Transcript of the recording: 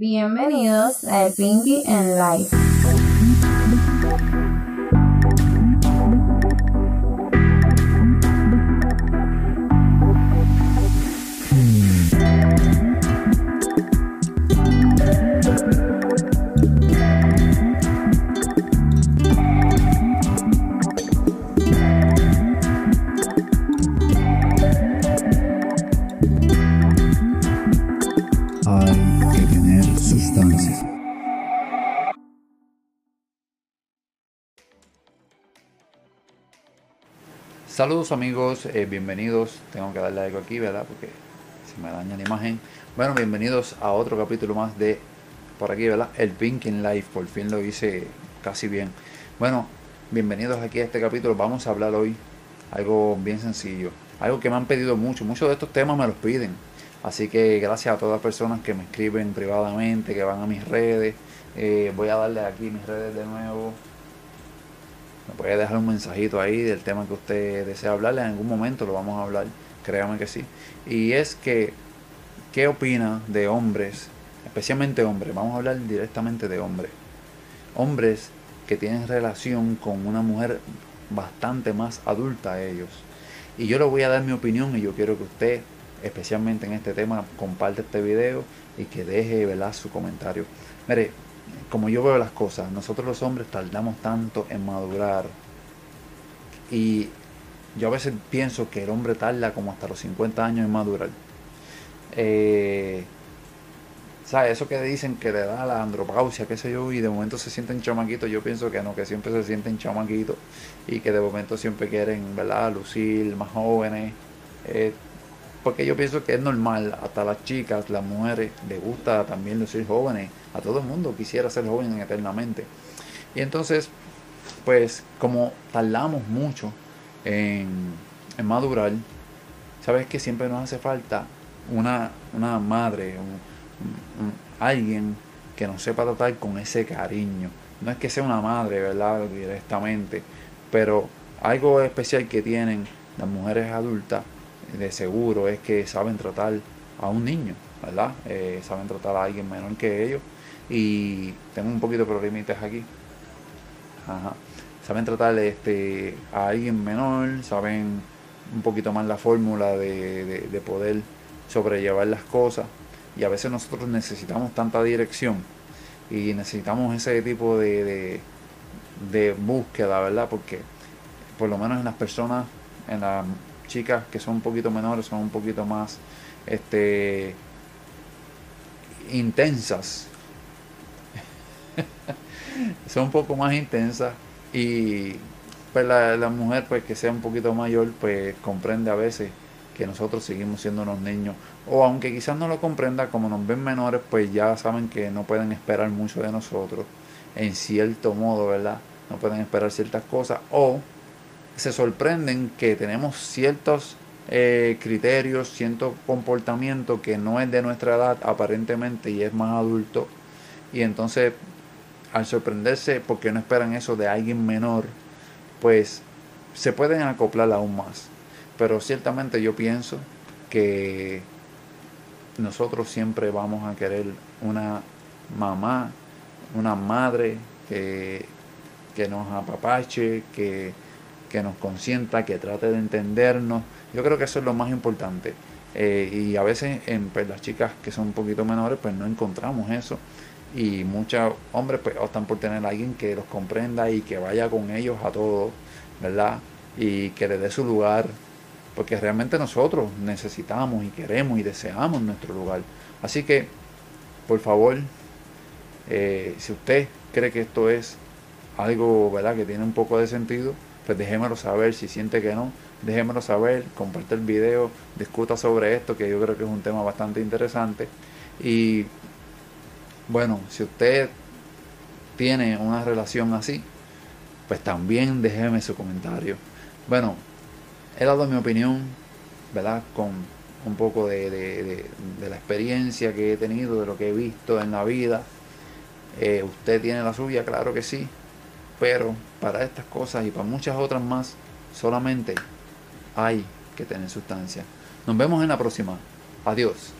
Bienvenidos a Pinky and Life. Saludos amigos, eh, bienvenidos. Tengo que darle algo aquí, ¿verdad? Porque se me daña la imagen. Bueno, bienvenidos a otro capítulo más de por aquí, ¿verdad? El Pink in Life. Por fin lo hice casi bien. Bueno, bienvenidos aquí a este capítulo. Vamos a hablar hoy algo bien sencillo. Algo que me han pedido mucho. Muchos de estos temas me los piden. Así que gracias a todas las personas que me escriben privadamente, que van a mis redes. Eh, voy a darle aquí mis redes de nuevo. Me puede dejar un mensajito ahí del tema que usted desea hablarle. En algún momento lo vamos a hablar. Créame que sí. Y es que, ¿qué opina de hombres? Especialmente hombres. Vamos a hablar directamente de hombres. Hombres que tienen relación con una mujer bastante más adulta a ellos. Y yo le voy a dar mi opinión y yo quiero que usted, especialmente en este tema, comparte este video y que deje ¿verdad? su comentario. Mire, como yo veo las cosas, nosotros los hombres tardamos tanto en madurar y yo a veces pienso que el hombre tarda como hasta los 50 años en madurar. Eh, ¿Sabes? Eso que dicen que le da la andropausia, qué sé yo, y de momento se sienten chamaquitos, yo pienso que no, que siempre se sienten chamaquitos y que de momento siempre quieren, ¿verdad?, lucir más jóvenes. Eh, porque yo pienso que es normal, hasta las chicas, las mujeres, les gusta también lucir jóvenes, a todo el mundo quisiera ser joven eternamente. Y entonces, pues como tardamos mucho en, madurar, sabes que siempre nos hace falta una, una madre, alguien que nos sepa tratar con ese cariño. No es que sea una madre, ¿verdad? Directamente, pero algo especial que tienen las mujeres adultas, de seguro, es que saben tratar a un niño, ¿verdad? Eh, saben tratar a alguien menor que ellos. Y tengo un poquito de problemitas aquí. Ajá. Saben tratar este, a alguien menor, saben un poquito más la fórmula de, de- de poder sobrellevar las cosas. Y a veces nosotros necesitamos tanta dirección y necesitamos ese tipo de, de, de búsqueda, ¿verdad? Porque por lo menos en las personas, en las chicas que son un poquito menores, son un poquito más este intensas. son un poco más intensas y pues la, la mujer pues que sea un poquito mayor pues comprende a veces que nosotros seguimos siendo unos niños o aunque quizás no lo comprenda como nos ven menores pues ya saben que no pueden esperar mucho de nosotros en cierto modo verdad no pueden esperar ciertas cosas o se sorprenden que tenemos ciertos eh, criterios, cierto comportamiento que no es de nuestra edad aparentemente y es más adulto. Y entonces, al sorprenderse porque no esperan eso de alguien menor, pues se pueden acoplar aún más. Pero ciertamente yo pienso que nosotros siempre vamos a querer una mamá, una madre que, que nos apapache, que, que nos consienta, que trate de entendernos. Yo creo que eso es lo más importante. Eh, y a veces en pues, las chicas que son un poquito menores, pues no encontramos eso. Y muchos hombres pues optan por tener a alguien que los comprenda y que vaya con ellos a todo, ¿verdad? Y que le dé su lugar. Porque realmente nosotros necesitamos y queremos y deseamos nuestro lugar. Así que, por favor, eh, si usted cree que esto es algo, ¿verdad? Que tiene un poco de sentido, pues déjemelo saber. Si siente que no, déjemelo saber. Comparte el video, discuta sobre esto, que yo creo que es un tema bastante interesante. Y bueno, si usted tiene una relación así, pues también déjeme su comentario. Bueno, he dado mi opinión, ¿verdad? Con un poco de, la experiencia que he tenido, de lo que he visto en la vida. Eh, usted tiene la suya, claro que sí, pero para estas cosas y para muchas otras más, solamente hay que tener sustancia. Nos vemos en la próxima. Adiós.